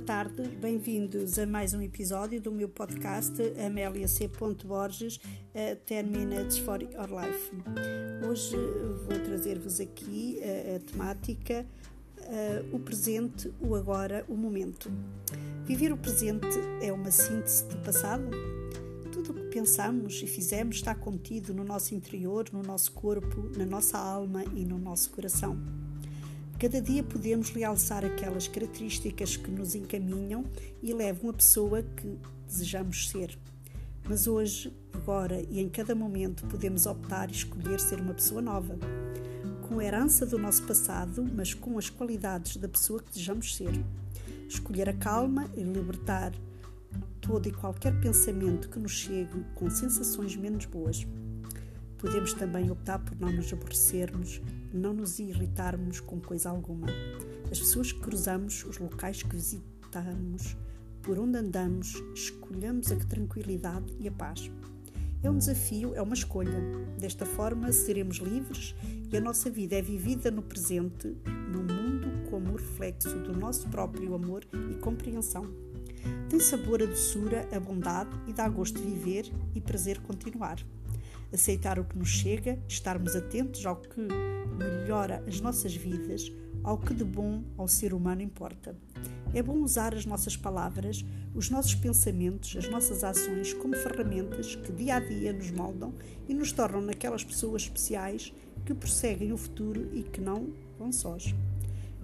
tarde, bem-vindos a mais um episódio do meu podcast Amélia C. Borges, uh, 10 Minutes for Your Life. Hoje vou trazer-vos aqui uh, a temática o presente, o agora, o momento. Viver o presente é uma síntese do passado? Tudo o que pensamos e fizemos está contido no nosso interior, no nosso corpo, na nossa alma e no nosso coração. Cada dia podemos realçar aquelas características que nos encaminham e levam a pessoa que desejamos ser. Mas hoje, agora e em cada momento podemos optar e escolher ser uma pessoa nova, com a herança do nosso passado, mas com as qualidades da pessoa que desejamos ser. Escolher a calma e libertar todo e qualquer pensamento que nos chegue com sensações menos boas. Podemos também optar por não nos aborrecermos, não nos irritarmos com coisa alguma. As pessoas que cruzamos, os locais que visitamos, por onde andamos, escolhamos a tranquilidade e a paz. É um desafio, é uma escolha. Desta forma, seremos livres e a nossa vida é vivida no presente, no mundo como reflexo do nosso próprio amor e compreensão. Tem sabor a doçura, a bondade e dá gosto de viver e prazer continuar aceitar o que nos chega, estarmos atentos ao que melhora as nossas vidas, ao que de bom ao ser humano importa. É bom usar as nossas palavras, os nossos pensamentos, as nossas ações como ferramentas que dia a dia nos moldam e nos tornam naquelas pessoas especiais que prosseguem o futuro e que não vão sós.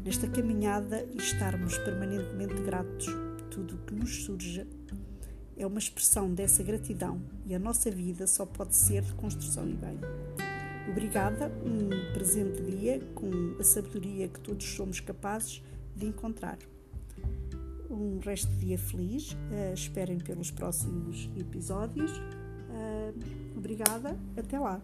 Nesta caminhada, estarmos permanentemente gratos por tudo o que nos surge é uma expressão dessa gratidão e a nossa vida só pode ser de construção e bem. Obrigada, um presente dia com a sabedoria que todos somos capazes de encontrar. Um resto de dia feliz, uh, esperem pelos próximos episódios. Uh, obrigada, até lá!